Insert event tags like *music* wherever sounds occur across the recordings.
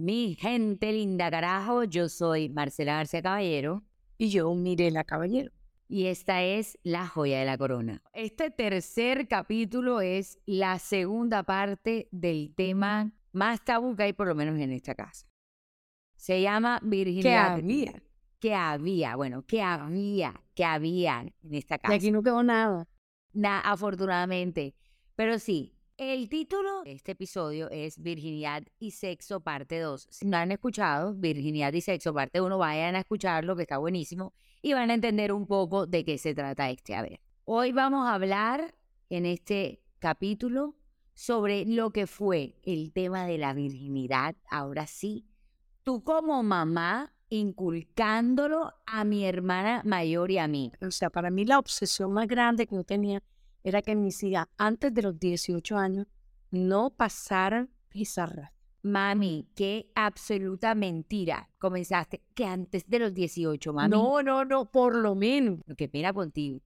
Mi gente linda, carajo, yo soy Marcela García Caballero Y yo, Mirela Caballero. y esta es La Joya de la Corona. Este tercer capítulo es la segunda parte del tema más tabú que hay, por lo menos en esta casa. Se llama ¿Qué virginidad. había? ¿Qué había? Bueno, ¿qué había? ¿Qué había en esta Y casa? aquí no quedó nada. Na- afortunadamente. Pero sí, el título de este episodio es Virginidad y Sexo parte 2. Si no han escuchado Virginidad y Sexo parte 1, vayan a escucharlo, que está buenísimo, y van a entender un poco de qué se trata este. A ver, hoy vamos a hablar en este capítulo sobre lo que fue el tema de la virginidad. Ahora sí, tú como mamá inculcándolo a mi hermana mayor y a mí. O sea, para mí la obsesión más grande que yo tenía era que mis hijas antes de los 18 años no pasaran pizarra. Mami, qué absoluta mentira. Comenzaste que antes de los 18, mami. No, no, no, por lo menos. Qué pena contigo.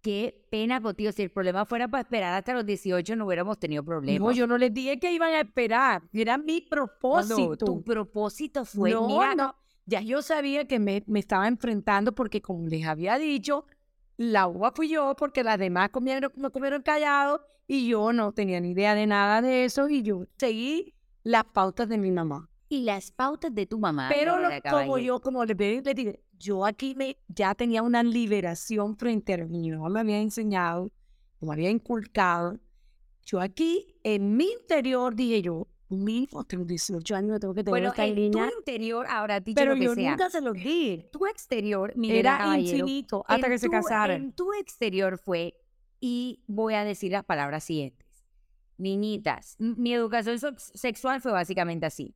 Qué pena contigo. Si el problema fuera para esperar hasta los 18, no hubiéramos tenido problemas. No, yo no les dije que iban a esperar. Era mi propósito. No, tu propósito fue, no, mira, no. Ya yo sabía que me, me estaba enfrentando porque, como les había dicho, la uva fui yo porque las demás comieron, no comieron callados y yo no tenía ni idea de nada de eso y yo seguí las pautas de mi mamá. y las pautas de tu mamá. Pero lo- como yo, como dije, les dije, yo aquí me, ya tenía una liberación frente a mi mamá me había enseñado, me había inculcado. Yo aquí, en mi interior, dije yo, mi hijo, tengo 18 años, tengo que tener Bueno, esta en tu interior, ahora dicho Pero lo que yo sea. nunca se los dije. Tu exterior, Miguel Era Caballero, infinito hasta que se casaran. En tu exterior fue, y voy a decir las palabras siguientes. Niñitas, mi educación sexual fue básicamente así.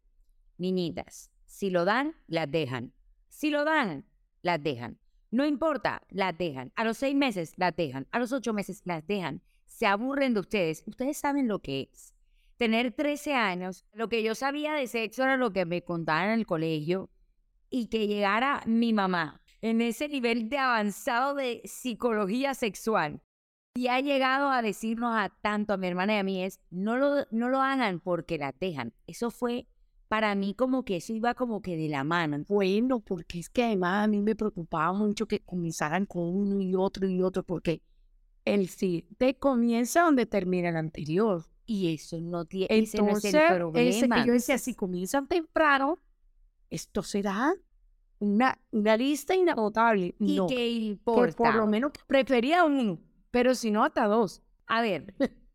Niñitas, si lo dan, las dejan. Si lo dan, las dejan. No importa, las dejan. A los seis meses, las dejan. A los ocho meses, las dejan. Se aburren de ustedes. Ustedes saben lo que es. Tener 13 años, lo que yo sabía de sexo era lo que me contaban en el colegio y que llegara mi mamá en ese nivel de avanzado de psicología sexual y ha llegado a decirnos a tanto a mi hermana y a mí es no lo, no lo hagan porque la dejan. Eso fue para mí como que eso iba como que de la mano. Bueno, porque es que además a mí me preocupaba mucho que comenzaran con uno y otro y otro, porque el siguiente comienza donde termina el anterior. Y eso no tiene ese no es Entonces, el ese- problema. yo decía, si comienzan temprano, esto será una, una lista inagotable. ¿Y no, qué que importa? por lo menos prefería uno, pero si no, hasta dos. A ver, *laughs*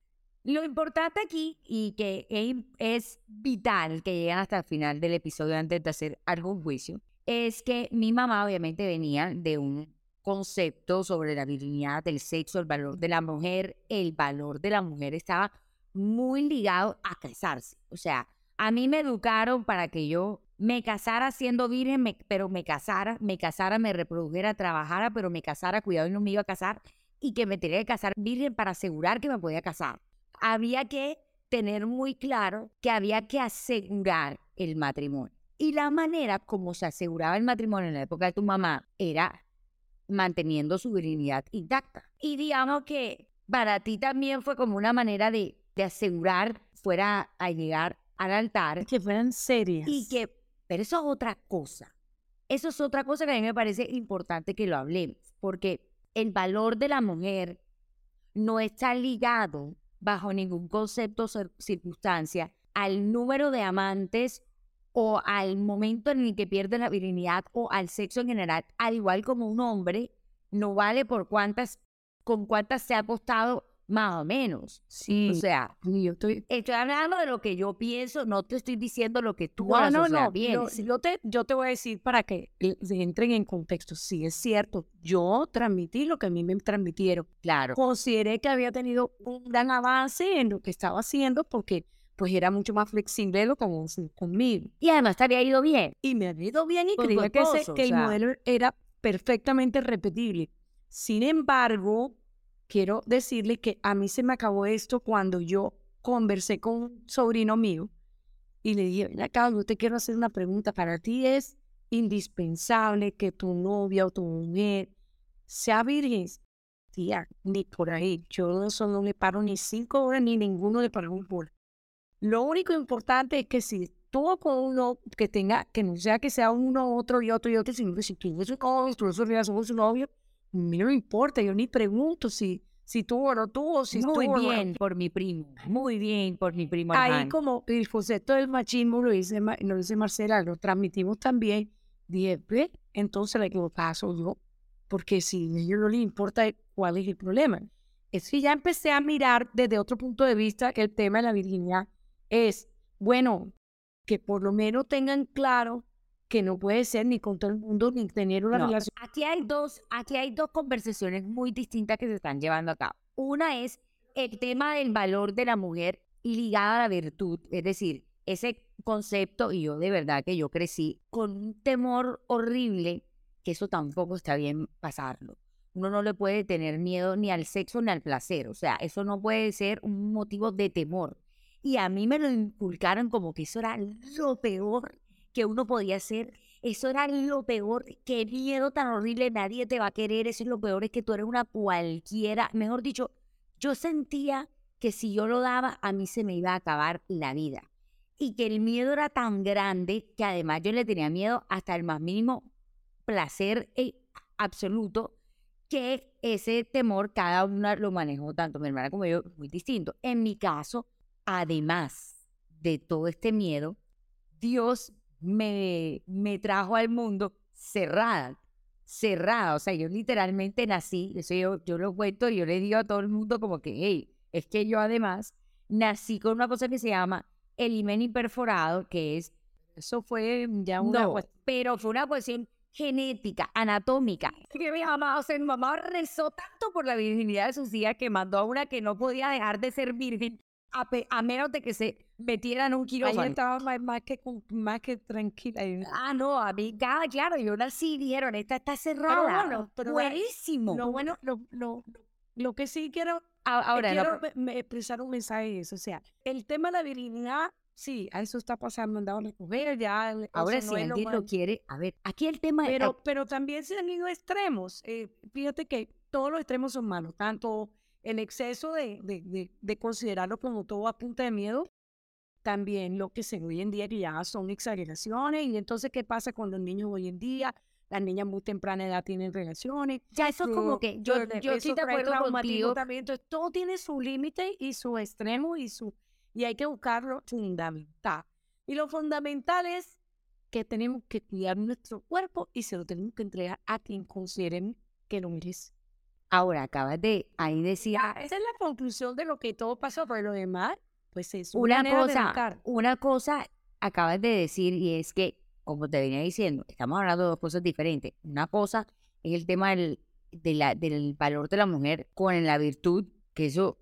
lo importante aquí y que es, es vital que lleguen hasta el final del episodio antes de hacer algún juicio, es que mi mamá obviamente venía de un concepto sobre la virginidad, el sexo, el valor de la mujer. El valor de la mujer estaba muy ligado a casarse. O sea, a mí me educaron para que yo me casara siendo virgen, pero me casara, me casara, me reprodujera, trabajara, pero me casara, cuidado y no me iba a casar y que me tenía que casar virgen para asegurar que me podía casar. Había que tener muy claro que había que asegurar el matrimonio. Y la manera como se aseguraba el matrimonio en la época de tu mamá era manteniendo su virginidad intacta. Y digamos que para ti también fue como una manera de, de asegurar fuera a llegar al altar Que fueran serias. y que, pero eso es otra cosa. Eso es otra cosa que a mí me parece importante que lo hablemos, porque el valor de la mujer no está ligado bajo ningún concepto o cir- circunstancia al número de amantes o al momento en el que pierde la virginidad o al sexo en general, al igual como un hombre no vale por cuántas, con cuántas se ha acostado más o menos. sí, O sea, yo estoy... Estoy hablando de lo que yo pienso, no te estoy diciendo lo que tú No, la no, sociedad no. Yo, te, yo te voy a decir para que entren en contexto. Sí, es cierto. Yo transmití lo que a mí me transmitieron. Claro. Consideré que había tenido un gran avance en lo que estaba haciendo porque pues era mucho más flexible lo sido conmigo. Y además te había ido bien. Y me había ido bien y Con creía que, ese- que o el modelo era perfectamente repetible. Sin embargo, quiero decirle que a mí se me acabó esto cuando yo conversé con un sobrino mío y le dije, ven acá, yo te quiero hacer una pregunta. Para ti es indispensable que tu novia o tu mujer sea virgen. Tía, ni por ahí. Yo no, eso no le paro ni cinco horas ni ninguno le paró un bola. Lo único importante es que si estuvo con uno que tenga, que no sea que sea uno, otro y otro y otro, sino que si tú eres un tú somos su novio, a mí no me importa, yo ni pregunto si, si tuvo o no tuvo, si Muy o no. bien por mi primo, muy bien por mi primo Ahí Armando. como el concepto del machismo lo dice, lo dice Marcela, lo transmitimos también, dije, ve, entonces la equivocada soy yo, porque si a ellos no les importa cuál es el problema. Es que ya empecé a mirar desde otro punto de vista el tema de la virginidad. Es, bueno, que por lo menos tengan claro que no puede ser ni con todo el mundo ni tener una No, relación. Aquí hay dos, aquí hay dos conversaciones muy distintas que se están llevando a cabo. Una es el tema del valor de la mujer ligada a la virtud, es decir, ese concepto, y yo de verdad que yo crecí con un temor horrible, que eso tampoco está bien pasarlo. Uno no le puede tener miedo ni al sexo ni al placer, o sea, eso no puede ser un motivo de temor. Y a mí me lo inculcaron como que eso era lo peor que uno podía hacer eso era lo peor. Qué miedo tan horrible. Nadie te va a querer. Eso es lo peor. Es que tú eres una cualquiera. Mejor dicho, yo sentía que si yo lo daba, a mí se me iba a acabar la vida. Y que el miedo era tan grande que además yo le tenía miedo hasta el más mínimo placer eh, absoluto que ese temor cada una lo manejó tanto mi hermana como yo muy distinto. En mi caso, además de todo este miedo, Dios me, me trajo al mundo cerrada, cerrada. O sea, yo literalmente nací, eso yo, yo lo cuento y yo le digo a todo el mundo como que, hey, es que yo además nací con una cosa que se llama el himen imperforado, que es, Eso fue ya una no, cuestión. pero fue una cuestión genética, anatómica. *laughs* Que mi mamá, o sea, mi mamá rezó tanto por la virginidad de sus hijas que mandó a una que no podía dejar de ser virgen a, a menos de que se metieran un Ahí quirófano. estaba más, más que, más que tranquila. ahí. Ah, no, a mí, cada- claro, yo nací, dijeron, esta está cerrada. bueno, pero buenísimo. Lo bueno, lo, lo, lo que sí quiero, Ahora, no, quiero me- me- expresar un mensaje es, o sea, el tema de la virginidad, sí, a eso está pasando, andado a recoger, ya. ahora eso si no es lo alguien lo quiere, a ver, aquí el tema es, Pero, pero también se han ido extremos. eh, fíjate que todos los extremos son malos, tanto el exceso de, de, de, de considerarlo como todo a punta de miedo, también lo que se ve hoy en día que ya son exageraciones. Y entonces, ¿qué pasa con los niños hoy en día? Las niñas muy temprana edad tienen relaciones. ya eso es como que, yo, yo- de trae acuerdo contigo, también. Entonces, todo tiene su límite y su extremo y su y hay que buscarlo fundamental. Y lo fundamental es que tenemos que cuidar nuestro cuerpo y se lo tenemos que entregar a quien consideren que lo merece. Ahora acabas de, ahí decía, Ya, esa es la conclusión de lo que todo pasó, pero lo demás, pues es una de cosa, una cosa acabas de decir y es que, como te venía diciendo, estamos hablando de dos cosas diferentes. Una cosa es el tema del, de la- del valor de la mujer con la virtud, que eso,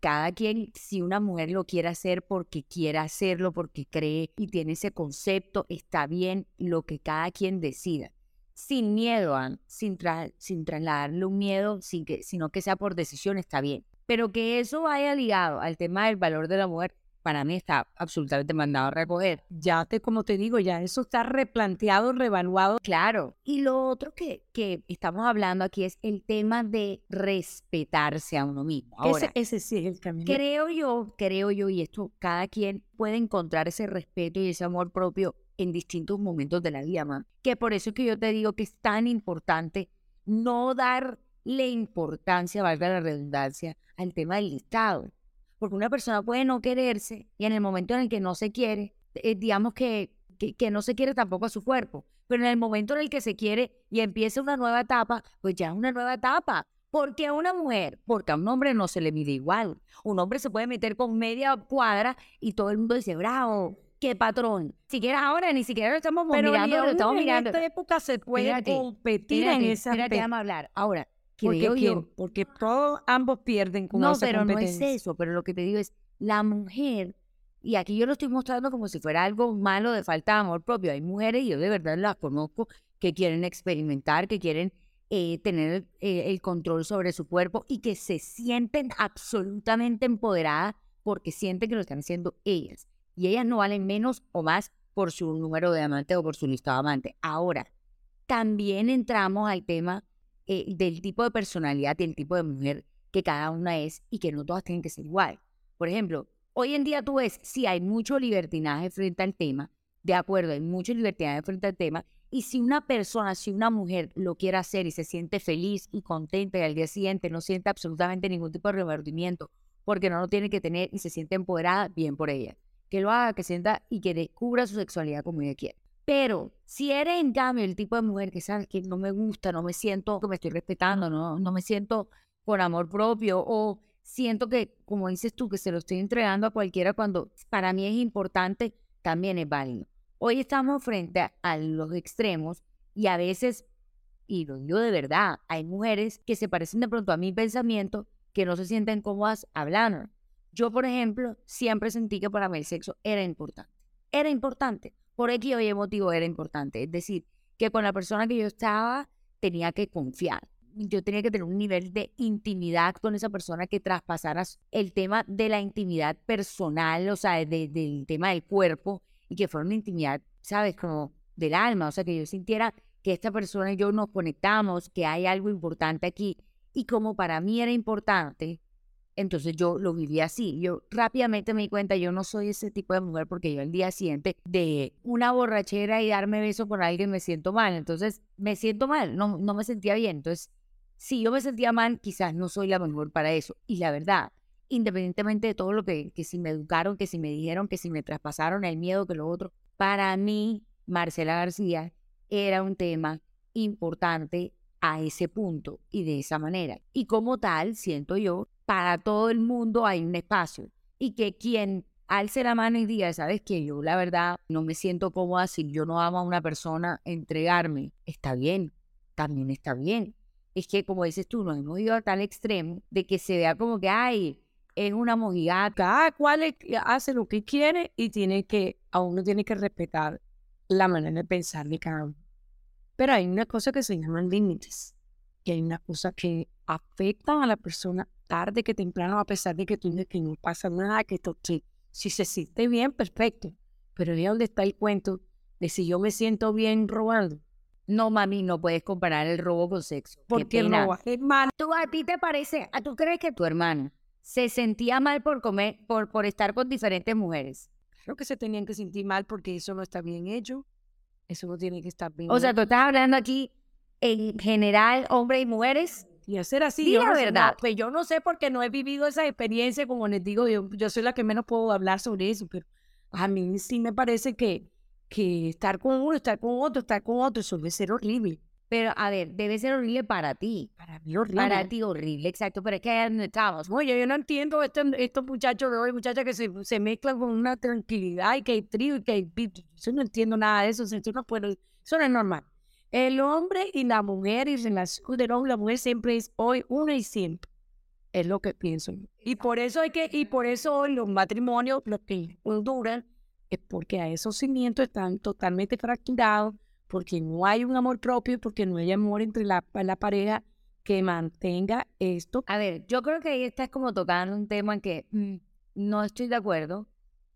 cada quien, si una mujer lo quiere hacer porque quiere hacerlo, porque cree y tiene ese concepto, está bien lo que cada quien decida. Sin miedo, Ann, sin, tra- sin trasladarle un miedo, sin que, sino que sea por decisión, está bien. Pero que eso vaya ligado al tema del valor de la mujer, para mí está absolutamente mandado a recoger. Ya te, como te digo, ya eso está replanteado, revaluado. Claro. Y lo otro que, que estamos hablando aquí es el tema de respetarse a uno mismo. Ahora, ese, ese sí es el camino. creo yo, creo yo, y esto cada quien puede encontrar ese respeto y ese amor propio en distintos momentos de la vida. Que por eso es que yo te digo que es tan importante no darle importancia, valga la redundancia, al tema del listado. Porque una persona puede no quererse y en el momento en el que no se quiere, eh, digamos que, que, que no se quiere tampoco a su cuerpo. Pero en el momento en el que se quiere y empieza una nueva etapa, pues ya es una nueva etapa. Porque a una mujer, porque a un hombre no se le mide igual. Un hombre se puede meter con media cuadra y todo el mundo dice, bravo, qué patrón. Siquiera ahora, ni siquiera lo estamos Pero mirando, ni lo aún estamos en mirando. esta época se puede competir en esa espérate, déjame hablar. Ahora, Porque, yo, ¿quién? porque todos ambos pierden con no, esa pero no es eso, pero lo que te digo es, la mujer, y aquí yo lo estoy mostrando como si fuera algo malo de falta de amor propio. Hay mujeres, y yo de verdad las conozco, que quieren experimentar, que quieren eh, tener eh, el control sobre su cuerpo y que se sienten absolutamente empoderadas porque sienten que lo están haciendo ellas. Y ellas no valen menos o más por su número de amantes o por su listado de amantes. Ahora, también entramos al tema eh, del tipo de personalidad y el tipo de mujer que cada una es y que no todas tienen que ser igual. Por ejemplo, hoy en día tú ves, sí hay mucho libertinaje frente al tema, de acuerdo, hay mucha libertad frente al tema. Y si una persona, si una mujer lo quiere hacer y se siente feliz y contenta y al día siguiente no siente absolutamente ningún tipo de remordimiento porque no lo tiene que tener y se siente empoderada, bien por ella. Que lo haga, que sienta y que descubra su sexualidad como ella quiere. Pero si eres en cambio el tipo de mujer que sabes que no me gusta, no me siento que me estoy respetando, no, no me siento con amor propio o siento que, como dices tú, que se lo estoy entregando a cualquiera cuando para mí es importante, también es válido. Hoy estamos frente a, los extremos y a veces, y lo digo de verdad, hay mujeres que se parecen de pronto a mi pensamiento que no se sienten cómodas hablando. Yo, por ejemplo, siempre sentí que para mí el sexo era importante. Era importante. Por X o Y motivo era importante. Es decir, que con la persona que yo estaba tenía que confiar. Yo tenía que tener un nivel de intimidad con esa persona que traspasara el tema de la intimidad personal, o sea, del tema del cuerpo, y que fuera una intimidad, ¿sabes? Como del alma, o sea, que yo sintiera que esta persona y yo nos conectamos, que hay algo importante aquí. Y como para mí era importante, entonces yo lo viví así. Yo rápidamente me di cuenta, yo no soy ese tipo de mujer porque yo el día siguiente de una borrachera y darme beso con alguien me siento mal. Entonces me siento mal, no, no me sentía bien. Entonces, si yo me sentía mal, quizás no soy la mejor para eso. Y la verdad, independientemente de todo lo que, que si me educaron, que si me dijeron, que si me traspasaron el miedo, que lo otro, para mí, Marcela García era un tema importante a ese punto y de esa manera. Y como tal, siento yo para todo el mundo hay un espacio y que quien alce la mano y diga, sabes que yo la verdad no me siento cómoda si yo no amo a una persona, entregarme, está bien, también está bien. Es que como dices tú, nos hemos ido a tal extremo de que se vea como que, ay, es una mojigata. Cada cual hace lo que quiere y tiene que, a uno tiene que respetar la manera de pensar de cada uno. Pero hay una cosa que se llaman límites y hay una cosa que afectan a la persona tarde que temprano, a pesar de que tú dices que no pasa nada, que esto, si se siente bien, perfecto. Pero ahí dónde está el cuento de si yo me siento bien robando. No, mami, no puedes comparar el robo con sexo. ¿Por qué roba? Hermano, ¿tú a ti te parece, tú crees que tu hermana se sentía mal por comer, por, por estar con diferentes mujeres? Creo que se tenían que sentir mal porque eso no está bien hecho. Eso no tiene que estar bien. O sea, tú estás hablando aquí en general, hombres y mujeres. Y hacer así, sí, la verdad. pues yo no sé porque no he vivido esa experiencia, como les digo, yo, yo soy la que menos puedo hablar sobre eso, pero a mí sí me parece que, que estar con uno, estar con otro, estar con otro, eso debe ser horrible. Pero, a ver, debe ser horrible para ti. Para mí horrible. Para ti horrible, exacto. Pero es que ahí estamos. Oye, yo no entiendo este, estos muchachos de hoy, muchachas que se, se, mezclan con una tranquilidad y que hay trío y que hay... Yo no entiendo nada de eso. Eso no, puedo, eso no es normal. El hombre y la mujer y relación del hombre y la mujer siempre es hoy, uno y siempre. Es lo que pienso. Y por eso hay que, y por eso hoy los matrimonios, los que duran, es porque esos cimientos están totalmente fracturados, porque no hay un amor propio, porque no hay amor entre la, la pareja que mantenga esto. A ver, yo creo que ahí estás como tocando un tema en que mm, no estoy de acuerdo,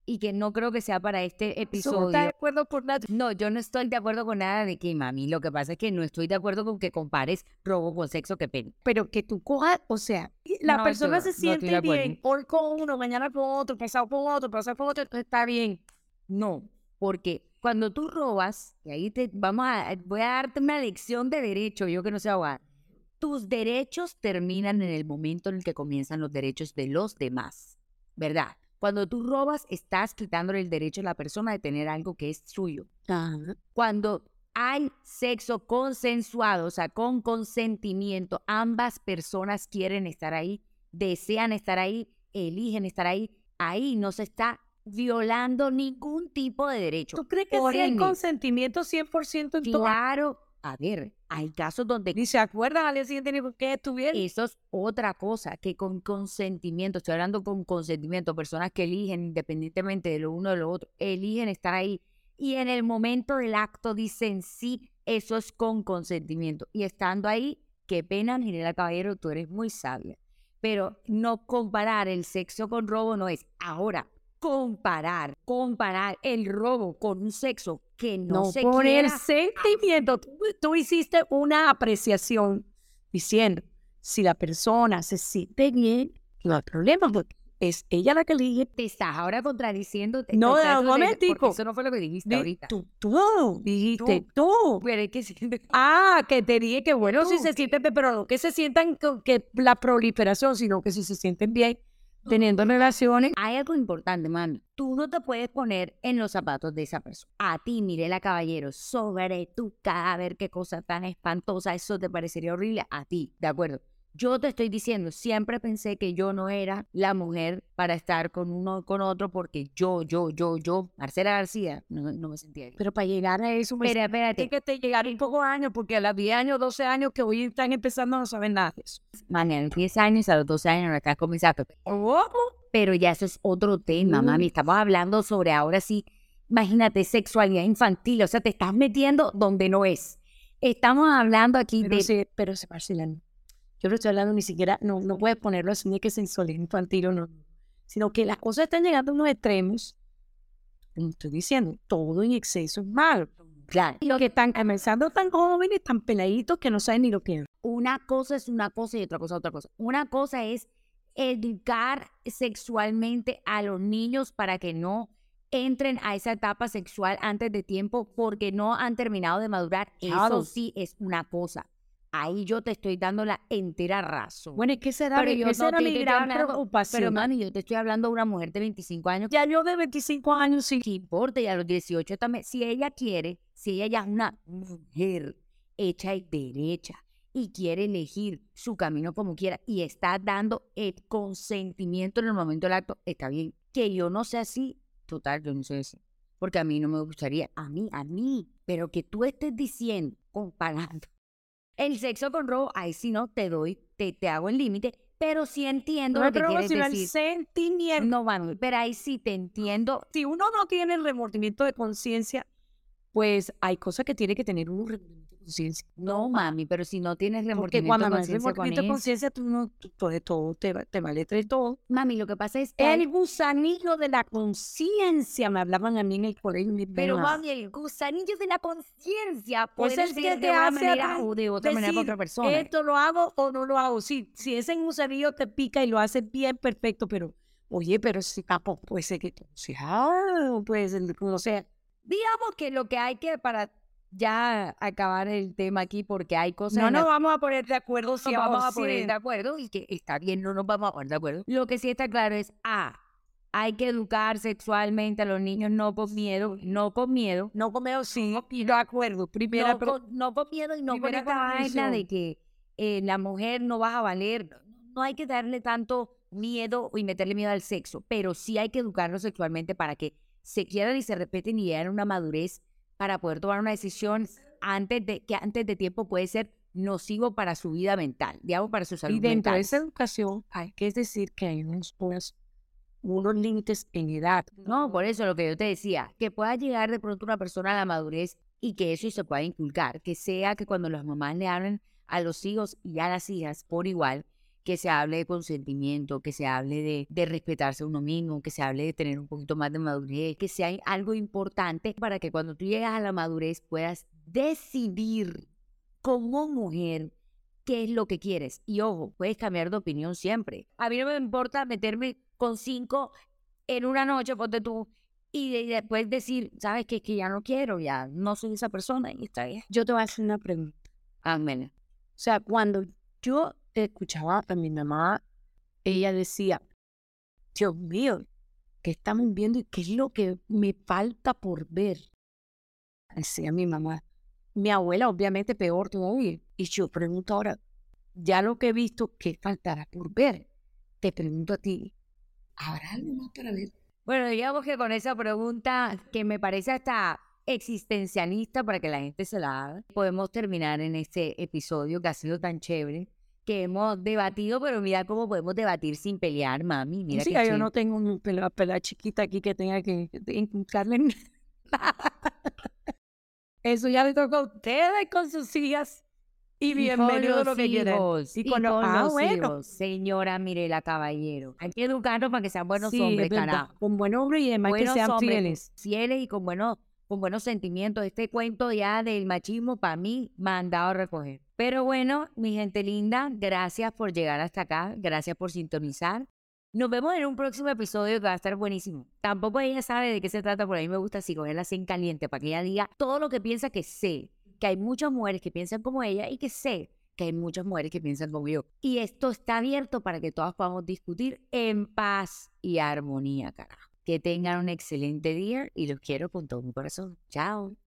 y que no creo que sea para este episodio. ¿No de acuerdo por nada? No, yo no estoy de acuerdo con nada de que, mami, lo que pasa es que no estoy de acuerdo con que compares robo con sexo, que pena. Pero que tú cojas, o sea, la persona se siente bien, hoy con uno, mañana con otro, pasado con otro, pasado con otro, está bien. No, porque cuando tú robas, y ahí te vamos a, voy a darte una lección de derecho, yo que no sé ahogar, tus derechos terminan en el momento en el que comienzan los derechos de los demás, ¿verdad? Cuando tú robas, estás quitándole el derecho a la persona de tener algo que es suyo. Cuando hay sexo consensuado, o sea, con consentimiento, ambas personas quieren estar ahí, desean estar ahí, eligen estar ahí, ahí no se está violando ningún tipo de derecho. ¿Tú crees que hay consentimiento 100% en? Claro, a ver, hay casos donde... Ni se acuerdan al día siguiente ni por qué estuvieron. Eso es otra cosa, que con consentimiento, estoy hablando con consentimiento, personas que eligen independientemente de lo uno o de lo otro, eligen estar ahí. Y en el momento del acto dicen sí, eso es con consentimiento. Y estando ahí, qué pena, General Caballero, tú eres muy sabia. Pero no comparar el sexo con robo no es. Ahora, comparar, comparar el robo con un sexo que no, se por el sentimiento. Tú, hiciste una apreciación diciendo, si la persona se siente bien, no hay problema, es ella la que elige. Te estás ahora contradiciendo. te- No, estás un momentico. Eso no fue lo que dijiste Di- ahorita. Tú, tú, dijiste tú. Pero es que sí- *laughs* Ah, que te dije que bueno, si Tú, se que- sienten, bien, pero no que se sientan que la proliferación, sino que si se sienten bien teniendo relaciones. Hay algo importante, mami. Tú no te puedes poner en los zapatos de esa persona. A ti, Mirela Caballero, sobre tu cadáver, qué cosa tan espantosa, eso te parecería horrible a ti, ¿de acuerdo? Yo te estoy diciendo, siempre pensé que yo no era la mujer para estar con uno con otro porque yo, yo, yo, yo, Marcela García, no, no me sentía bien. Pero para llegar a eso, me Pero espérate, tiene que te llegar un poco años, porque a los 10 años, 12 años que hoy están empezando no saben nada de eso. mami, a los 10 años, a los 12 años, estás comenzando. ¿Cómo? Pero ya eso es otro tema, Mm. mami. Estamos hablando sobre ahora sí, imagínate, sexualidad infantil. O sea, te estás metiendo donde no es. Estamos hablando aquí Pero de... sí, pero se Marcela. Yo no estoy hablando ni siquiera, no, no puedes ponerlo así de que sensualidad infantil o no, sino que las cosas están llegando a unos extremos. Como estoy diciendo, todo en exceso es malo. Claro. Los que están comenzando tan jóvenes, tan peladitos que no saben ni lo que es. Una cosa es una cosa y otra cosa es otra cosa. Una cosa es educar sexualmente a los niños para que no entren a esa etapa sexual antes de tiempo porque no han terminado de madurar. Claro. Eso sí es una cosa. Ahí yo te estoy dando la entera razón. Bueno, es que esa era, Pero mi- yo esa no era te- mi te gran hablando- preocupación. Pero mami, yo te estoy hablando de una mujer de 25 años ya yo de 25 años sí. ¿qué importa? Y a los 18 también, si ella quiere, si ella ya es una mujer hecha y derecha y quiere elegir su camino como quiera y está dando el consentimiento en el momento del acto, está bien. Que yo no sea así, total, yo no soy así. Porque a mí no me gustaría, a mí, a mí, pero que tú estés diciendo, comparando el sexo con robo, ahí sí no te doy, te, te hago el límite, pero sí entiendo No lo que quieres sino el decir. sentimiento. No, Manuel, pero ahí sí te entiendo Si uno no tiene el remordimiento de conciencia, pues hay cosas que tiene que tener un remordimiento conciencia. No, mami, pero si no tienes Porque remordimiento cuando de no hay conciencia con remordimiento de eso- conciencia, tú no, tú, todo, todo te, te vale tres todo. Mami, lo que pasa es que... El gusanillo de la conciencia, me hablaban a mí en el colegio. mi Pero mami, el gusanillo de la conciencia Pues es que de te hace manera o de otra manera otra persona. Esto lo hago o no lo hago. Sí, si ese gusanillo te pica y lo haces bien, perfecto, pero, oye, pero si capo, puede ser que, sea, puede ser, no sé, Digamos que lo que hay que para ya acabar el tema aquí, porque hay cosas no nos vamos a poner de acuerdo nos vamos a poner 100%. de acuerdo y que está bien, no nos vamos a poner de acuerdo. Lo que sí está claro es, A, hay que educar sexualmente a los niños no con miedo, no con miedo, No comeo, sí, y de acuerdo. Primera, no, con, no con miedo y no con esta vaina de que eh, la mujer no va a valer. No, no hay que darle tanto miedo y meterle miedo al sexo, pero sí hay que educarlos sexualmente para que se quieran y se respeten y lleguen a una madurez para poder tomar una decisión antes de que antes de tiempo puede ser nocivo para su vida mental, digamos para su salud Y dentro mental. de esa educación hay que decir que hay unos, unas- unos límites en edad. No, por eso lo que yo te decía, que pueda llegar de pronto una persona a la madurez y que eso se pueda inculcar, que sea que cuando las mamás le hablen a los hijos y a las hijas por igual, que se hable de consentimiento, que se hable de, de respetarse a uno mismo, que se hable de tener un poquito más de madurez, que sea algo importante para que cuando tú llegas a la madurez puedas decidir como mujer qué es lo que quieres. Y ojo, puedes cambiar de opinión siempre. A mí no me importa meterme con cinco en una noche, ponte tú, y de- después decir, sabes que, que ya no quiero, ya no soy esa persona y está bien. Yo te voy a hacer una pregunta. Amén. O sea, cuando yo escuchaba a mi mamá, ella decía, Dios mío, ¿qué estamos viendo y qué es lo que me falta por ver? Decía mi mamá. Mi abuela, obviamente, peor todavía. Y yo pregunto ahora, ya lo que he visto, ¿qué faltará por ver? Te pregunto a ti, ¿habrá algo más para ver? Bueno, digamos que con esa pregunta que me parece hasta existencialista para que la gente se la haga, podemos terminar en este episodio que ha sido tan chévere, que hemos debatido, pero mira cómo podemos debatir sin pelear, mami. Mira sí, yo no tengo una pela chiquita aquí que tenga que inculcarle nada. *laughs* Eso ya le toca a ustedes con sus hijas. Y Y bienvenido a lo los que quieran. Y y con con, los- ah, los bueno. hijos, señora Mirela Caballero. Hay que educarlos para que sean buenos Sí, hombres, carajo. Con buen hombre y además buenos que sean hombres, fieles. fieles y con buenos, con buenos sentimientos. Este cuento ya del machismo, para mí, mandado a recoger. Pero bueno, mi gente linda, gracias por llegar hasta acá, gracias por sintonizar. Nos vemos en un próximo episodio que va a estar buenísimo. Tampoco ella sabe de qué se trata, pero a mí me gusta así cogerla así en caliente para que ella diga todo lo que piensa que sé. Que hay muchas mujeres que piensan como ella y que sé que hay muchas mujeres que piensan como yo. Y esto está abierto para que todas podamos discutir en paz y armonía, carajo. Que tengan un excelente día y los quiero con todo mi corazón. Chao.